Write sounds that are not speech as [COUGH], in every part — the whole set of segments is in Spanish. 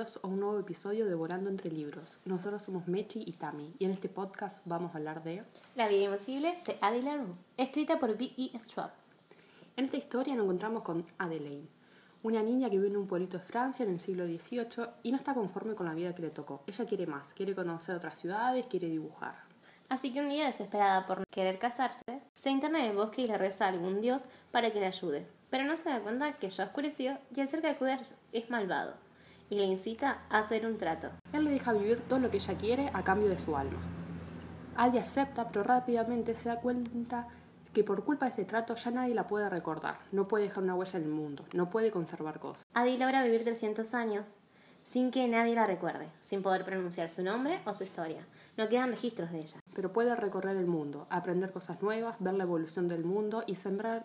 bienvenidos a un nuevo episodio de Volando entre Libros. Nosotros somos Mechi y Tami y en este podcast vamos a hablar de... La vida invisible de Addie LaRue, escrita por B.E. Straub. En esta historia nos encontramos con Adelaine, una niña que vive en un pueblito de Francia en el siglo XVIII y no está conforme con la vida que le tocó. Ella quiere más, quiere conocer otras ciudades, quiere dibujar. Así que un día, desesperada por no querer casarse, se interna en el bosque y le reza a algún dios para que le ayude. Pero no se da cuenta que ya oscureció y el ser que acude es malvado y le incita a hacer un trato. Él le deja vivir todo lo que ella quiere a cambio de su alma. Adi acepta, pero rápidamente se da cuenta que por culpa de ese trato ya nadie la puede recordar, no puede dejar una huella en el mundo, no puede conservar cosas. Adi logra vivir 300 años sin que nadie la recuerde, sin poder pronunciar su nombre o su historia. No quedan registros de ella. Pero puede recorrer el mundo, aprender cosas nuevas, ver la evolución del mundo y sembrar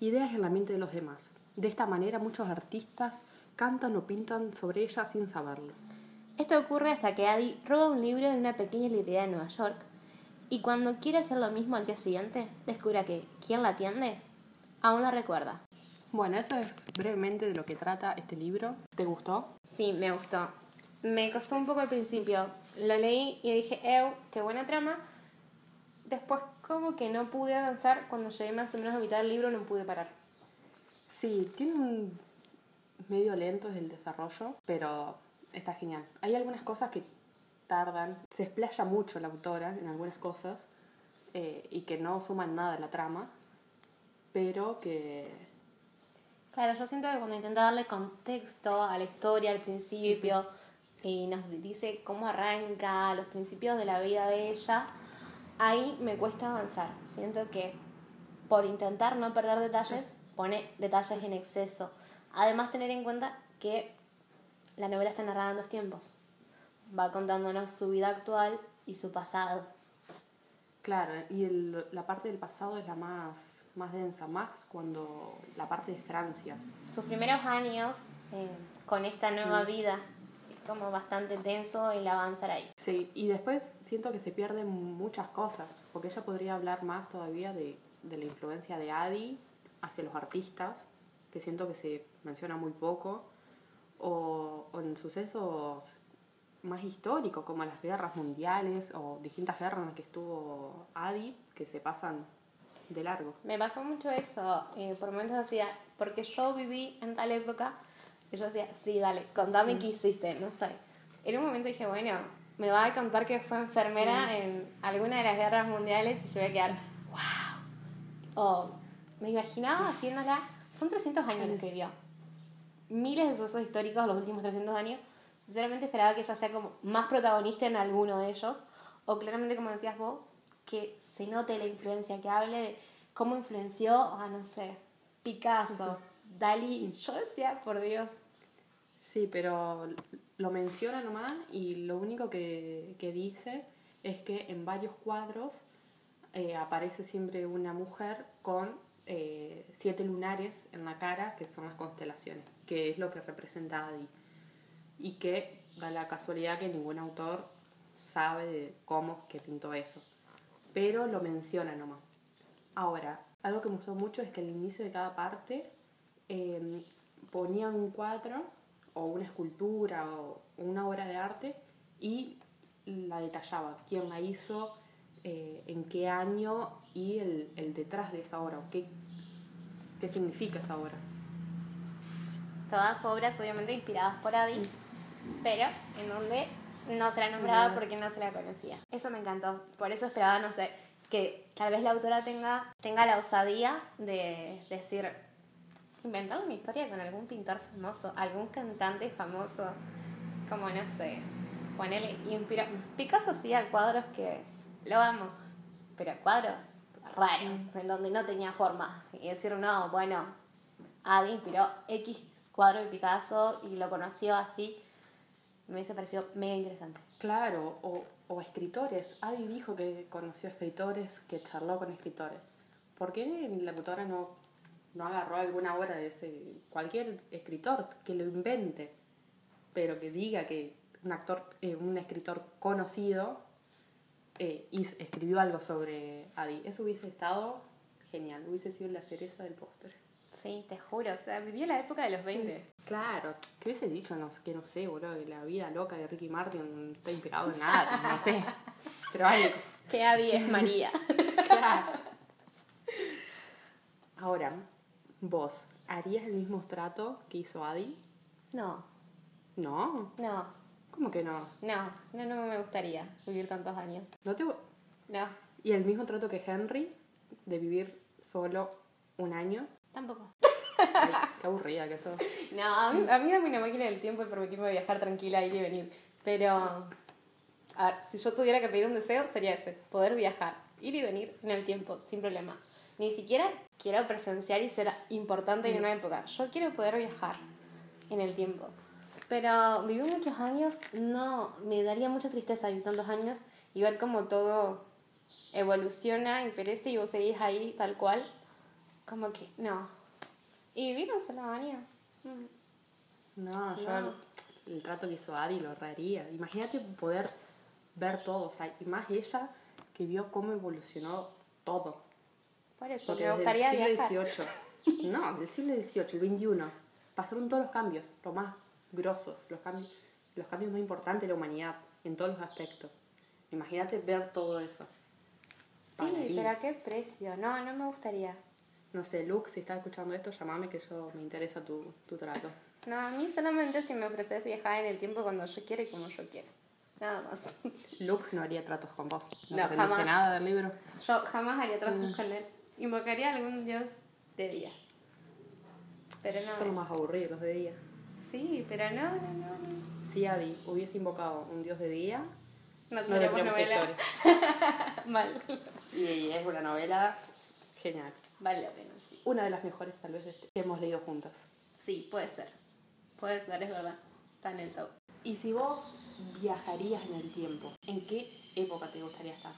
ideas en la mente de los demás. De esta manera muchos artistas cantan o pintan sobre ella sin saberlo. Esto ocurre hasta que Adi roba un libro en una pequeña librería de Nueva York y cuando quiere hacer lo mismo al día siguiente, descubre que quien la atiende aún la recuerda. Bueno, eso es brevemente de lo que trata este libro. ¿Te gustó? Sí, me gustó. Me costó un poco al principio. Lo leí y dije, ¡ew! ¡Qué buena trama! Después como que no pude avanzar. Cuando llegué más o menos a mitad del libro no pude parar. Sí, tiene un medio lento el desarrollo, pero está genial. Hay algunas cosas que tardan, se explaya mucho la autora en algunas cosas eh, y que no suman nada a la trama, pero que... Claro, yo siento que cuando intenta darle contexto a la historia al principio y nos dice cómo arranca, los principios de la vida de ella, ahí me cuesta avanzar. Siento que por intentar no perder detalles, pone detalles en exceso. Además, tener en cuenta que la novela está narrada en dos tiempos. Va contándonos su vida actual y su pasado. Claro, y el, la parte del pasado es la más, más densa, más cuando la parte de Francia. Sus primeros años eh, con esta nueva Mm. vida es como bastante tenso el avanzar ahí. Sí, y después siento que se pierden muchas cosas, porque ella podría hablar más todavía de, de la influencia de Adi hacia los artistas, que siento que se menciona muy poco, o, o en sucesos más históricos, como las guerras mundiales o distintas guerras en las que estuvo Adi, que se pasan de largo. Me pasó mucho eso. eh, por momentos decía, porque yo viví en tal época, y yo decía, sí, dale, contame qué hiciste, no sé. En un momento dije, bueno, me va a contar que fue enfermera en alguna de las guerras mundiales y yo voy a quedar, wow. O me imaginaba haciéndola, son 300 años los que vivió. Miles de sucesos históricos los últimos 300 años. Sinceramente esperaba que ella sea como más protagonista en alguno de ellos. O claramente, como decías vos, que se note la influencia, que hable de cómo influenció a, no sé, Picasso, Dalí. Yo decía, por Dios, Sí, pero lo menciona nomás y lo único que, que dice es que en varios cuadros eh, aparece siempre una mujer con eh, siete lunares en la cara, que son las constelaciones, que es lo que representa Adi. Y que da la casualidad que ningún autor sabe de cómo que pintó eso. Pero lo menciona nomás. Ahora, algo que me gustó mucho es que al inicio de cada parte eh, ponían un cuadro o una escultura o una obra de arte y la detallaba, quién la hizo, eh, en qué año y el, el detrás de esa obra, o qué, qué significa esa obra. todas obras obviamente inspiradas por Adi, pero en donde no se la nombraba porque no se la conocía. Eso me encantó. Por eso esperaba, no sé, que tal vez la autora tenga, tenga la osadía de decir, inventar una historia con algún pintor famoso, algún cantante famoso, como no sé, ponerle inspira. Picasso hacía cuadros que lo amo, pero cuadros raros, en donde no tenía forma. Y decir, no, bueno, Adi inspiró X cuadro de Picasso y lo conoció así, me hubiese parecido mega interesante. Claro, o, escritores. Adi dijo que conoció escritores, que charló con escritores. ¿Por qué la autora no, no agarró alguna obra de ese cualquier escritor que lo invente, pero que diga que un actor, eh, un escritor conocido eh, escribió algo sobre Adi? Eso hubiese estado genial, hubiese sido la cereza del póster. Sí, te juro, o sea, viví la época de los 20. Claro, ¿qué hubiese dicho? No, que no sé, boludo, que la vida loca de Ricky Martin no está inspirado en nada, no sé. [LAUGHS] Pero algo. Que Adi es María. [LAUGHS] Claro. Ahora, vos, ¿harías el mismo trato que hizo Adi? No, No. no, ¿Cómo que no? no, no, no me gustaría vivir tantos años. ¿No te... No, ¿Y el mismo trato que Henry de vivir solo un año? tampoco. Ay, qué aburrida que sos. [LAUGHS] No, a mí, a mí dame una máquina del tiempo y permitirme viajar tranquila, ir y venir. Pero, a ver, si yo tuviera que pedir un deseo, sería ese, poder viajar, ir y venir en el tiempo, sin problema. Ni siquiera quiero presenciar y ser importante en una época. Yo quiero poder viajar en el tiempo. Pero vivir muchos años, no, me daría mucha tristeza vivir tantos años y ver cómo todo evoluciona y perece y vos seguís ahí tal cual. Como que, no. Y vivir en Salamanía. Mm. No, yo No. El, el trato que hizo Adi lo raría. Imagínate poder ver todo, o sea, y más ella que vio cómo evolucionó todo. Por eso, Porque me desde gustaría el viajar. siglo XVIII, no, del siglo XVIII, el XXI, pasaron todos los cambios, los más grosos, los cambios, los cambios más importantes de la humanidad, en todos los aspectos. Imagínate ver todo eso. Sí, pero a qué precio. No, no me gustaría. No sé, Luke, si estás escuchando esto, llamame que yo me interesa tu, tu trato. No, a mí solamente si me ofreces viajar en el tiempo cuando yo quiera y como yo quiera. Nada más. [LAUGHS] Luke no haría tratos con vos. No, No, jamás. nada del libro. Yo jamás haría tratos con él. Invocaría a algún dios de día. Pero no. Son los más aburridos los de día. Sí, pero no, no, no. No, Si Adi hubiese invocado un dios de día, no no tendríamos esta novela. [LAUGHS] Mal. Y es una novela genial. Vale la pena, sí. Una de las mejores, tal vez, que hemos leído juntas. Sí, puede ser. Puede ser, es verdad. Está en el top. Y si vos viajarías en el tiempo, ¿en qué época te gustaría estar?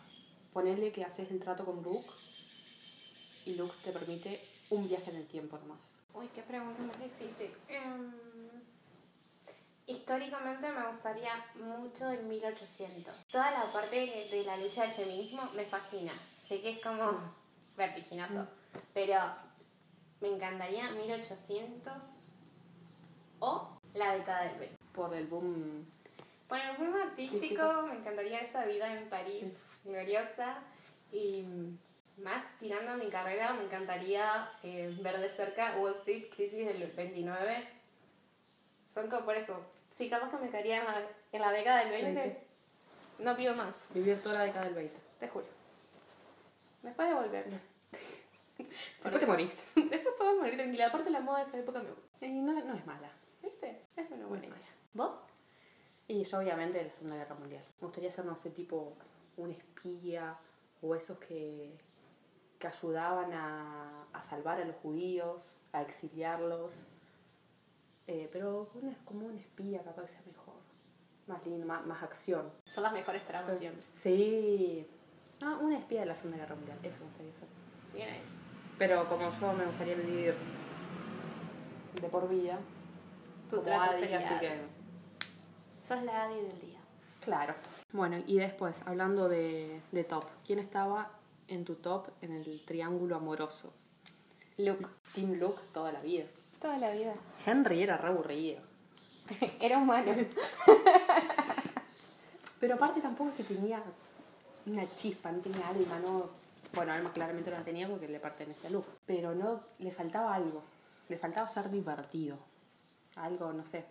Ponerle que haces el trato con Luke y Luke te permite un viaje en el tiempo nomás. Uy, qué pregunta más difícil. Em, históricamente me gustaría mucho el 1800. Toda la parte de, de la lucha del feminismo me fascina. Sé que es como [LAUGHS] vertiginoso, pero me encantaría 1800 o la década del 20. Por el boom. Por el boom artístico, me encantaría esa vida en París gloriosa y más tirando a mi carrera, me encantaría eh, ver de cerca Wall Street, crisis del 29. Son como por eso. Sí, capaz que me quedaría en la, en la década del 20. Veinte. No pido más, Vivir toda la década del 20. te juro. Después de volver. [LAUGHS] Después te morís. [LAUGHS] Después puedo morir tranquila. Aparte la moda de esa época me gusta. Y no, no es mala. ¿Viste? Es una buena idea. ¿Vos? Y yo obviamente de la Segunda Guerra Mundial. Me gustaría ser, no sé, tipo un espía o esos que, que ayudaban a, a salvar a los judíos, a exiliarlos. Eh, pero una- como un espía capaz que sea mejor. Más lindo, más, más acción. Son las mejores tramas siempre. Sí. Ah, una espía de la Segunda Guerra Mundial. Eso me gustaría ser. Bien ahí. Pero como yo me gustaría vivir de por vida. Trato Adi, sería- así que Sos la Adi del día. Claro. Bueno, y después, hablando de, de top, ¿quién estaba en tu top en el triángulo amoroso? Luke. Team Luke toda la vida. Toda la vida. Henry era re aburrido. [LAUGHS] Era humano. [LAUGHS] Pero aparte tampoco es que tenía una chispa, no tenía alma, no... Bueno, alma claramente no la tenía porque le pertenece a Luke. Pero no, le faltaba algo. Le faltaba ser divertido. Algo, no sé.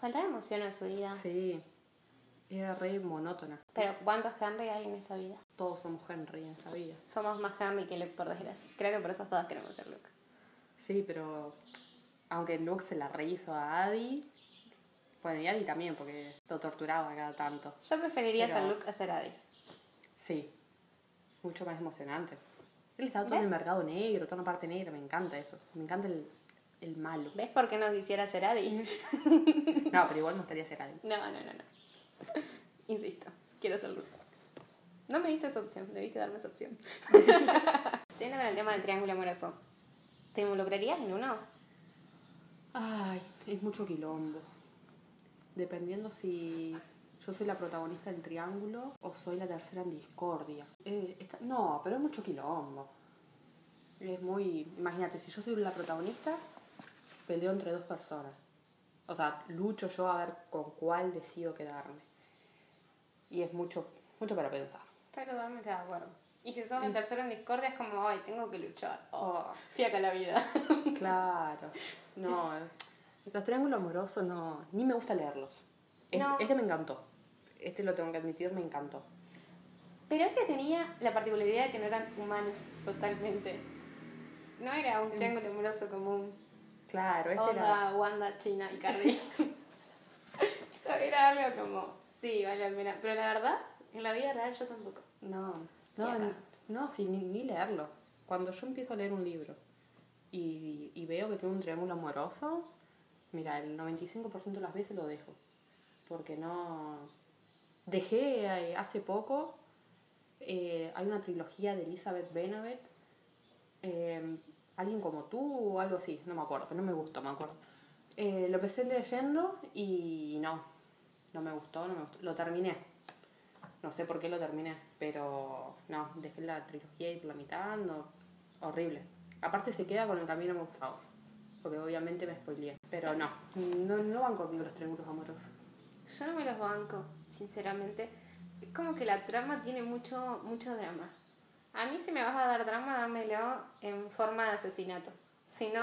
Faltaba emoción en su vida. Sí. Era re monótona. Pero ¿cuántos Henry hay en esta vida? Todos somos Henry en esta vida. Somos más Henry que Luke, por desgracia. Creo que por eso todas queremos ser Luke. Sí, pero aunque Luke se la rehizo a Adi, bueno, y Adi también, porque lo torturaba cada tanto. Yo preferiría Pero- ser Luke a ser Adi. Sí, mucho más emocionante. Él estaba todo en ¿Ves? el mercado negro, toda una parte negra, me encanta eso. Me encanta el, el malo. ¿Ves por qué no quisiera ser Adi? [LAUGHS] No, pero igual me gustaría ser Adi. No, no, no, no. Insisto, quiero ser Luke. No me diste esa opción, debiste darme esa opción. [LAUGHS] Siguiendo con el tema del triángulo amoroso. ¿Te involucrarías en uno? Ay, es mucho quilombo. Dependiendo si yo soy la protagonista del triángulo o soy la tercera en discordia. Eh, no, pero es mucho quilombo. Es muy. Imagínate, si yo soy la protagonista, peleo entre dos personas. O sea, lucho yo a ver con cuál decido quedarme. Y es mucho, mucho para pensar. Estoy totalmente de acuerdo. Y si sos el tercero en discordia es como, ay, tengo que luchar. Oh, fiaca la vida. [LAUGHS] Claro. No, eh, los triángulos amorosos no. Ni me gusta leerlos. Este, No. este me encantó. Este lo tengo que admitir, me encantó. Pero este tenía la particularidad de que no eran humanos totalmente. No era un triángulo amoroso común. Claro, este era. Onda, Wanda, China y Cardi. [LAUGHS] Esto era algo como, sí, vale la pena. Pero la verdad, en la vida real yo tampoco. No, no, ni- no, sí, ni, ni leerlo. Cuando yo empiezo a leer un libro y, y veo que tiene un triángulo amoroso, mira, el 95% de las veces lo dejo. Porque no. Dejé eh, hace poco. eh, hay una trilogía de Elizabeth Bennet. eh, Alguien como tú o algo así, no me acuerdo, no me gustó, me acuerdo. Eh, lo empecé leyendo y no, no me gustó, no me gustó. Lo terminé. No sé por qué lo terminé, pero no, dejé la trilogía y por la mitad, no, horrible. Aparte se queda con el camino me gustaba, porque obviamente me spoileé. Pero no, no, no van conmigo los triángulos amorosos. Yo no me los banco, sinceramente. Es como que la trama tiene mucho, mucho drama. A mí si me vas a dar drama, dámelo en forma de asesinato. Si no,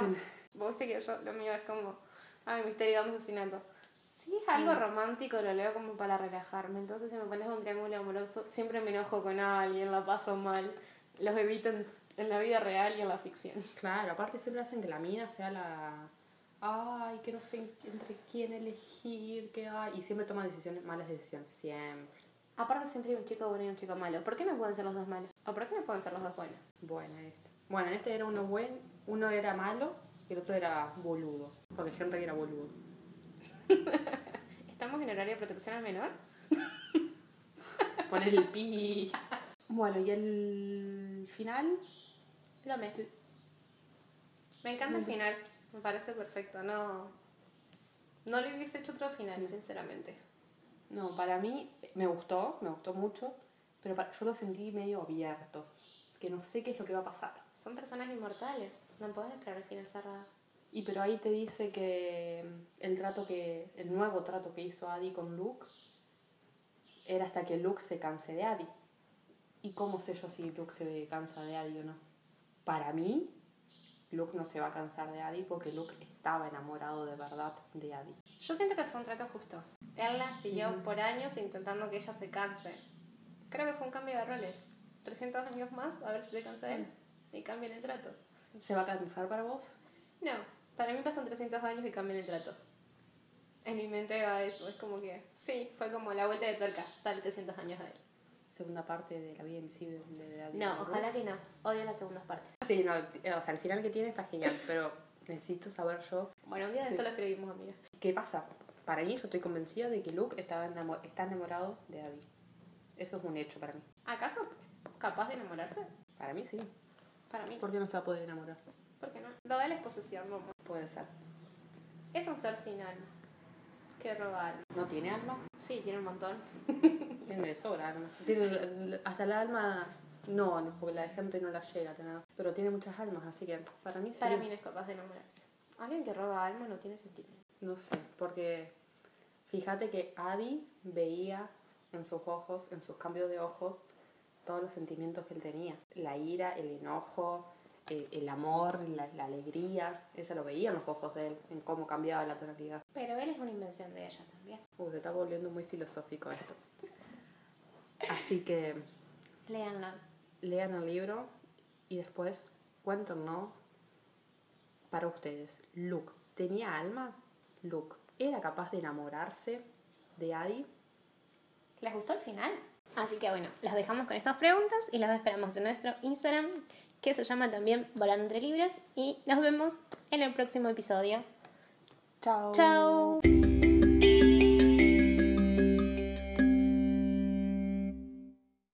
vos viste que yo, lo mío es como, ay, misterio, dame asesinato. Si es algo romántico, lo leo como para relajarme. Entonces si me pones un triángulo amoroso, siempre me enojo con alguien, la paso mal. Los evito en, en la vida real y en la ficción. Claro, aparte siempre hacen que la mina sea la... Ay, que no sé entre quién elegir, que hay... Y siempre toma decisiones, malas decisiones, siempre. Aparte siempre hay un chico bueno y un chico malo. ¿Por qué no pueden ser los dos malos? ¿O por qué no pueden ser los dos buenos? Bueno, este. Bueno, en este era uno buen, uno era malo y el otro era boludo. Porque siempre era boludo. [LAUGHS] ¿Estamos en horario de protección al menor? [LAUGHS] Poner el pi. Bueno, y el final, Lo me. Me encanta el final. Me parece perfecto. No. No le hubiese hecho otro final, sinceramente. no, para mí me gustó, me gustó mucho, pero pa- yo lo sentí medio abierto. Que no sé qué es lo que va a pasar. Son personas inmortales. No puedes esperar el final cerrado. Y pero ahí te dice que mm, el trato que, el nuevo trato que hizo Adi con Luke era hasta que Luke se canse de Adi. ¿Y cómo sé yo si Luke se cansa de Adi o no? Para mí, Luke no se va a cansar de Adi porque Luke estaba enamorado de verdad de Adi. Yo siento que fue un trato justo. Él la siguió por años intentando que ella se canse. Creo que fue un cambio de roles. 300 años más, a ver si se cansa él. Y cambian el trato. ¿Se va a cansar para vos? No, para mí pasan 300 años y cambian el trato. En mi mente va eso, es como que, sí, fue como la vuelta de tuerca, dale 300 años a él. Segunda parte de la vida invisible de Adi. No, ojalá que no, odio las segundas partes. Sí, no, o sea, el final que tiene está genial, pero necesito saber yo Bueno, un día de Sí. esto lo escribimos, amiga. ¿Qué pasa? Para mí, yo estoy convencida de que Luke estaba enamo- está enamorado de Abby. Eso es un hecho para mí. ¿Acaso capaz de enamorarse? Para mí sí. Para mí, ¿Por qué no se va a poder enamorar? ¿por qué no? Lo de la exposición, mamá. Puede ser. Es un ser sin alma, que roba alma. ¿No tiene alma? Sí, tiene un montón. [LAUGHS] Tiene de sobra alma. Tiene, hasta el alma... No, no, porque la gente no la llega a tener. Pero tiene muchas almas, así que para mí sí. Para mí no es capaz de enamorarse. Alguien que roba alma no tiene sentimiento. No sé, porque fíjate que Adi veía en sus ojos, en sus cambios de ojos, todos los sentimientos que él tenía. La ira, el enojo, eh, el amor, la, la alegría. Ella lo veía en los ojos de él, en cómo cambiaba la tonalidad. Pero él es una invención de ella también. Uh, se está volviendo muy filosófico esto. Así que Leanla. lean el libro y después cuéntenos para ustedes. Luke, ¿tenía alma? Luke, ¿era capaz de enamorarse de Adi? ¿Les gustó el final? Así que bueno, las dejamos con estas preguntas y las esperamos en nuestro Instagram, que se llama también Volando entre Libres. Y nos vemos en el próximo episodio. Chao. ¡Chao!